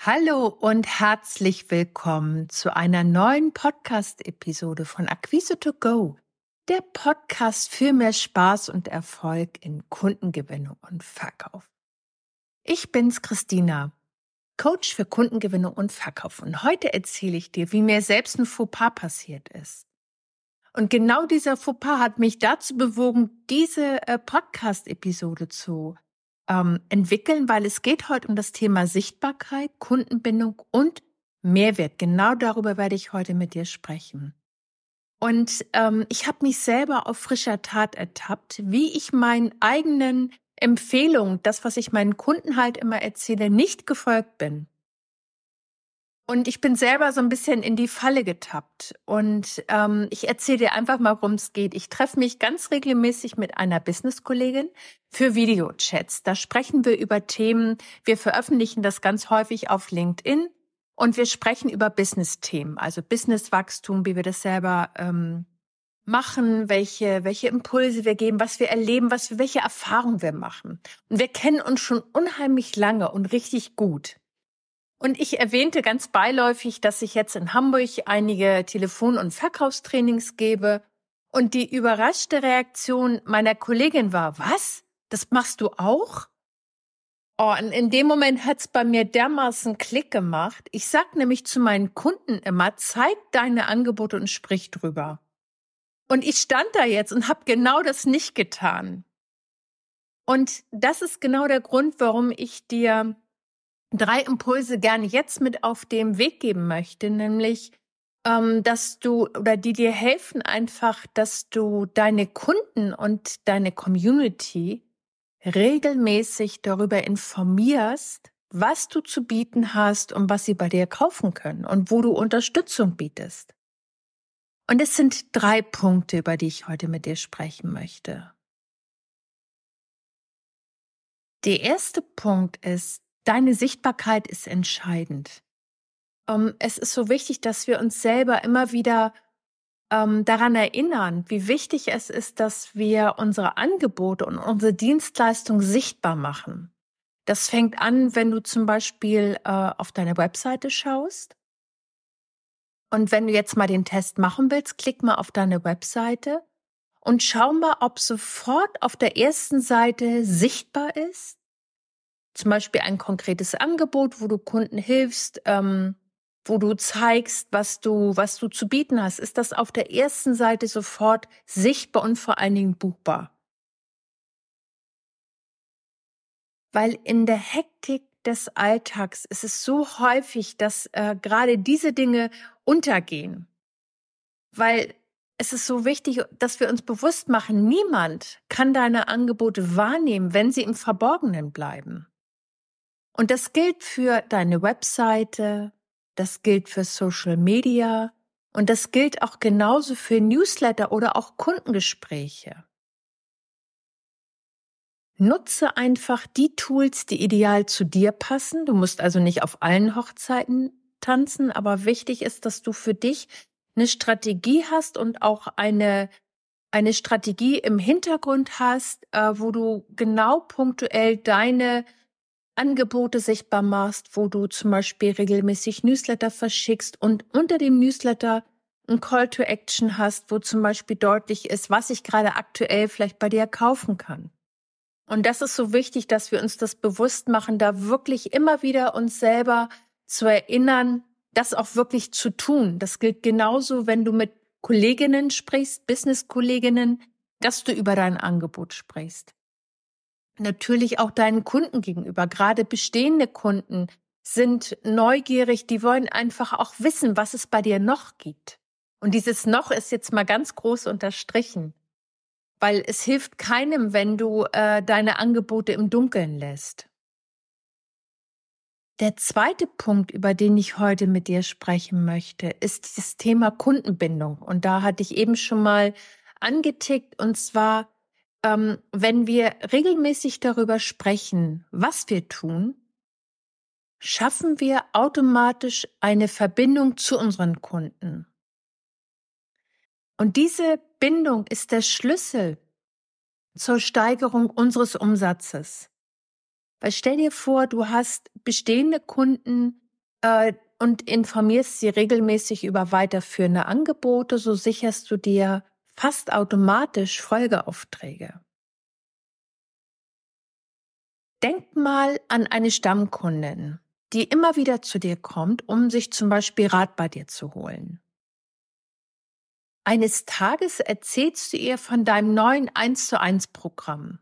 Hallo und herzlich willkommen zu einer neuen Podcast-Episode von Acquise to Go, der Podcast für mehr Spaß und Erfolg in Kundengewinnung und Verkauf. Ich bin's, Christina, Coach für Kundengewinnung und Verkauf und heute erzähle ich dir, wie mir selbst ein Fauxpas passiert ist. Und genau dieser Fauxpas hat mich dazu bewogen, diese äh, Podcast-Episode zu ähm, entwickeln, weil es geht heute um das Thema Sichtbarkeit, Kundenbindung und Mehrwert. Genau darüber werde ich heute mit dir sprechen. Und ähm, ich habe mich selber auf frischer Tat ertappt, wie ich meinen eigenen Empfehlungen, das, was ich meinen Kunden halt immer erzähle, nicht gefolgt bin. Und ich bin selber so ein bisschen in die Falle getappt. Und ähm, ich erzähle dir einfach mal, worum es geht. Ich treffe mich ganz regelmäßig mit einer Business-Kollegin für Videochats. Da sprechen wir über Themen. Wir veröffentlichen das ganz häufig auf LinkedIn und wir sprechen über Business-Themen, also Business-Wachstum, wie wir das selber ähm, machen, welche, welche Impulse wir geben, was wir erleben, was wir, welche Erfahrungen wir machen. Und wir kennen uns schon unheimlich lange und richtig gut. Und ich erwähnte ganz beiläufig, dass ich jetzt in Hamburg einige Telefon- und Verkaufstrainings gebe. Und die überraschte Reaktion meiner Kollegin war, was? Das machst du auch? Oh, und in dem Moment hat's bei mir dermaßen Klick gemacht. Ich sag nämlich zu meinen Kunden immer, zeig deine Angebote und sprich drüber. Und ich stand da jetzt und habe genau das nicht getan. Und das ist genau der Grund, warum ich dir drei Impulse gerne jetzt mit auf dem Weg geben möchte, nämlich ähm, dass du oder die dir helfen einfach, dass du deine Kunden und deine Community regelmäßig darüber informierst, was du zu bieten hast und was sie bei dir kaufen können und wo du Unterstützung bietest. Und es sind drei Punkte, über die ich heute mit dir sprechen möchte. Der erste Punkt ist, deine Sichtbarkeit ist entscheidend. Ähm, es ist so wichtig, dass wir uns selber immer wieder ähm, daran erinnern, wie wichtig es ist, dass wir unsere Angebote und unsere Dienstleistung sichtbar machen. Das fängt an, wenn du zum Beispiel uh, auf deine Webseite schaust. Und wenn du jetzt mal den Test machen willst, klick mal auf deine Webseite und schau mal, ob sofort auf der ersten Seite sichtbar ist, zum Beispiel ein konkretes Angebot, wo du Kunden hilfst, ähm, wo du zeigst, was du, was du zu bieten hast, ist das auf der ersten Seite sofort sichtbar und vor allen Dingen buchbar. Weil in der Hektik des Alltags ist es so häufig, dass äh, gerade diese Dinge untergehen. Weil es ist so wichtig, dass wir uns bewusst machen, niemand kann deine Angebote wahrnehmen, wenn sie im Verborgenen bleiben. Und das gilt für deine Webseite, das gilt für Social Media und das gilt auch genauso für Newsletter oder auch Kundengespräche. Nutze einfach die Tools, die ideal zu dir passen. Du musst also nicht auf allen Hochzeiten tanzen, aber wichtig ist, dass du für dich eine Strategie hast und auch eine eine Strategie im Hintergrund hast, äh, wo du genau punktuell deine Angebote sichtbar machst, wo du zum Beispiel regelmäßig Newsletter verschickst und unter dem Newsletter ein Call to Action hast, wo zum Beispiel deutlich ist, was ich gerade aktuell vielleicht bei dir kaufen kann. Und das ist so wichtig, dass wir uns das bewusst machen, da wirklich immer wieder uns selber zu erinnern, das auch wirklich zu tun. Das gilt genauso, wenn du mit Kolleginnen sprichst, Business-Kolleginnen, dass du über dein Angebot sprichst natürlich auch deinen Kunden gegenüber. Gerade bestehende Kunden sind neugierig, die wollen einfach auch wissen, was es bei dir noch gibt. Und dieses noch ist jetzt mal ganz groß unterstrichen, weil es hilft keinem, wenn du äh, deine Angebote im Dunkeln lässt. Der zweite Punkt, über den ich heute mit dir sprechen möchte, ist das Thema Kundenbindung. Und da hatte ich eben schon mal angetickt, und zwar ähm, wenn wir regelmäßig darüber sprechen, was wir tun, schaffen wir automatisch eine Verbindung zu unseren Kunden. Und diese Bindung ist der Schlüssel zur Steigerung unseres Umsatzes. Weil stell dir vor, du hast bestehende Kunden, äh, und informierst sie regelmäßig über weiterführende Angebote, so sicherst du dir fast automatisch Folgeaufträge. Denk mal an eine Stammkundin, die immer wieder zu dir kommt, um sich zum Beispiel Rat bei dir zu holen. Eines Tages erzählst du ihr von deinem neuen 1 zu 1 Programm.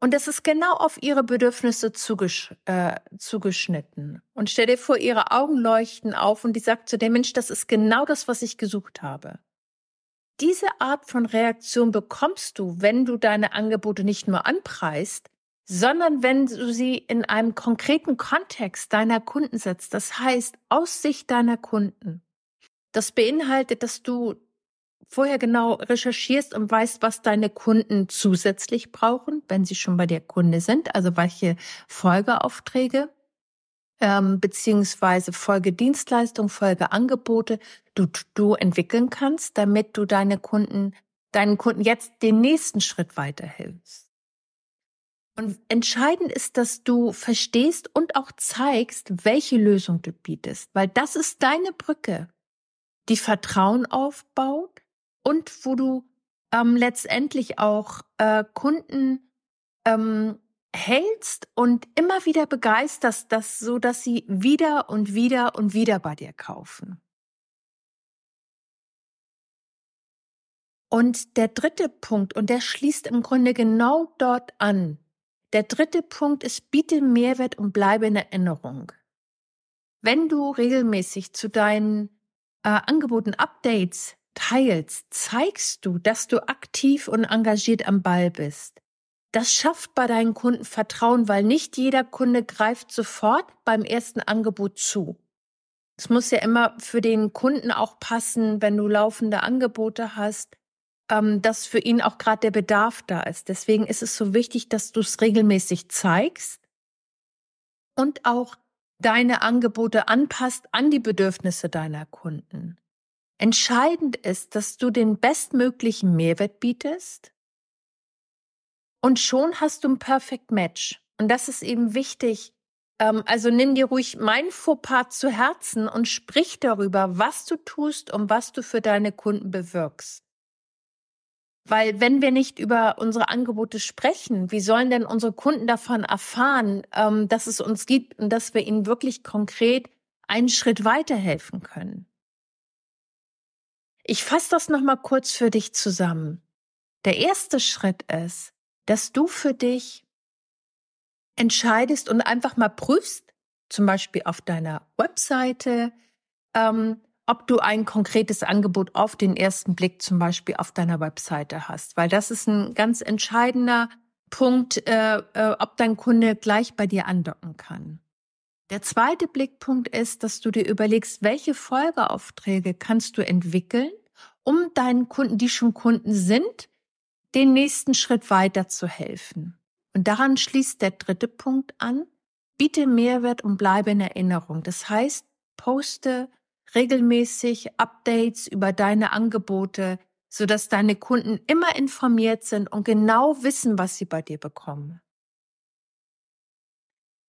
Und das ist genau auf ihre Bedürfnisse zugesch äh, zugeschnitten. Und stell dir vor, ihre Augen leuchten auf und die sagt zu der Mensch, das ist genau das, was ich gesucht habe. Diese Art von Reaktion bekommst du, wenn du deine Angebote nicht nur anpreist, sondern wenn du sie in einem konkreten Kontext deiner Kunden setzt. Das heißt, aus Sicht deiner Kunden. Das beinhaltet, dass du vorher genau recherchierst und weißt, was deine Kunden zusätzlich brauchen, wenn sie schon bei dir Kunde sind, also welche Folgeaufträge ähm, beziehungsweise Folgedienstleistungen, Folgeangebote du, du entwickeln kannst, damit du deine Kunden, deinen Kunden jetzt den nächsten Schritt weiterhilfst. Und entscheidend ist, dass du verstehst und auch zeigst, welche Lösung du bietest, weil das ist deine Brücke, die Vertrauen aufbaut, und wo du ähm, letztendlich auch äh, Kunden ähm, hältst und immer wieder begeisterst, dass, so dass sie wieder und wieder und wieder bei dir kaufen. Und der dritte Punkt, und der schließt im Grunde genau dort an. Der dritte Punkt ist, biete Mehrwert und bleibe in Erinnerung. Wenn du regelmäßig zu deinen äh, Angeboten Updates teilst, zeigst du, dass du aktiv und engagiert am Ball bist. Das schafft bei deinen Kunden Vertrauen, weil nicht jeder Kunde greift sofort beim ersten Angebot zu. Es muss ja immer für den Kunden auch passen, wenn du laufende Angebote hast, ähm, dass für ihn auch gerade der Bedarf da ist. Deswegen ist es so wichtig, dass du es regelmäßig zeigst und auch deine Angebote anpasst an die Bedürfnisse deiner Kunden. Entscheidend ist, dass du den bestmöglichen Mehrwert bietest und schon hast du ein Perfect Match. Und das ist eben wichtig. Ähm, also nimm dir ruhig mein Fauxpas zu Herzen und sprich darüber, was du tust und was du für deine Kunden bewirkst. Weil wenn wir nicht über unsere Angebote sprechen, wie sollen denn unsere Kunden davon erfahren, ähm, dass es uns gibt und dass wir ihnen wirklich konkret einen Schritt weiterhelfen können? Ich fasse das nochmal kurz für dich zusammen. Der erste Schritt ist, dass du für dich entscheidest und einfach mal prüfst, zum Beispiel auf deiner Webseite, ähm, ob du ein konkretes Angebot auf den ersten Blick zum Beispiel auf deiner Webseite hast, weil das ist ein ganz entscheidender Punkt, äh, äh, ob dein Kunde gleich bei dir andocken kann. Der zweite Blickpunkt ist, dass du dir überlegst, welche Folgeaufträge kannst du entwickeln, um deinen Kunden, die schon Kunden sind, den nächsten Schritt weiter zu helfen. Und daran schließt der dritte Punkt an. Biete Mehrwert und bleibe in Erinnerung. Das heißt, poste regelmäßig Updates über deine Angebote, sodass deine Kunden immer informiert sind und genau wissen, was sie bei dir bekommen.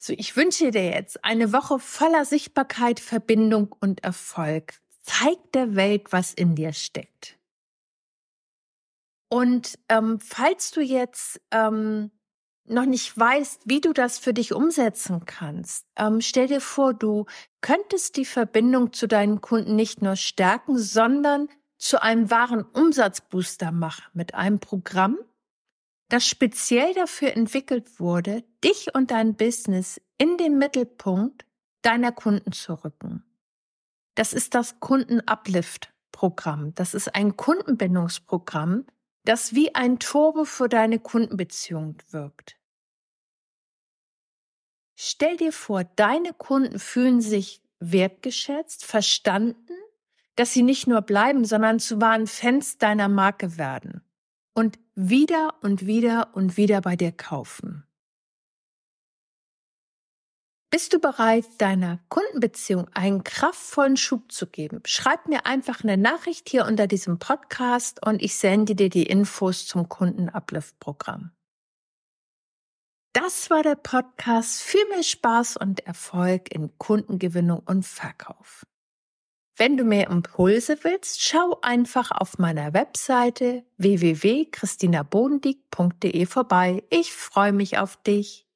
So, ich wünsche dir jetzt eine Woche voller Sichtbarkeit, Verbindung und Erfolg. Zeig der Welt, was in dir steckt. Und ähm, falls du jetzt ähm, noch nicht weißt, wie du das für dich umsetzen kannst, ähm, stell dir vor, du könntest die Verbindung zu deinen Kunden nicht nur stärken, sondern zu einem wahren Umsatzbooster machen mit einem Programm, das speziell dafür entwickelt wurde, dich und dein Business in den Mittelpunkt deiner Kunden zu rücken. Das ist das Kunden-Uplift-Programm. Das ist ein Kundenbindungsprogramm, das wie ein Turbo für deine Kundenbeziehung wirkt. Stell dir vor, deine Kunden fühlen sich wertgeschätzt, verstanden, dass sie nicht nur bleiben, sondern zu wahren Fans deiner Marke werden und wieder und wieder und wieder bei dir kaufen. Bist du bereit, deiner Kundenbeziehung einen kraftvollen Schub zu geben? Schreib mir einfach eine Nachricht hier unter diesem Podcast und ich sende dir die Infos zum Kundenuplift-Programm. Das war der Podcast für mehr Spaß und Erfolg in Kundengewinnung und Verkauf. Wenn du mehr Impulse willst, schau einfach auf meiner Webseite www.christinabodendieck.de vorbei. Ich freue mich auf dich.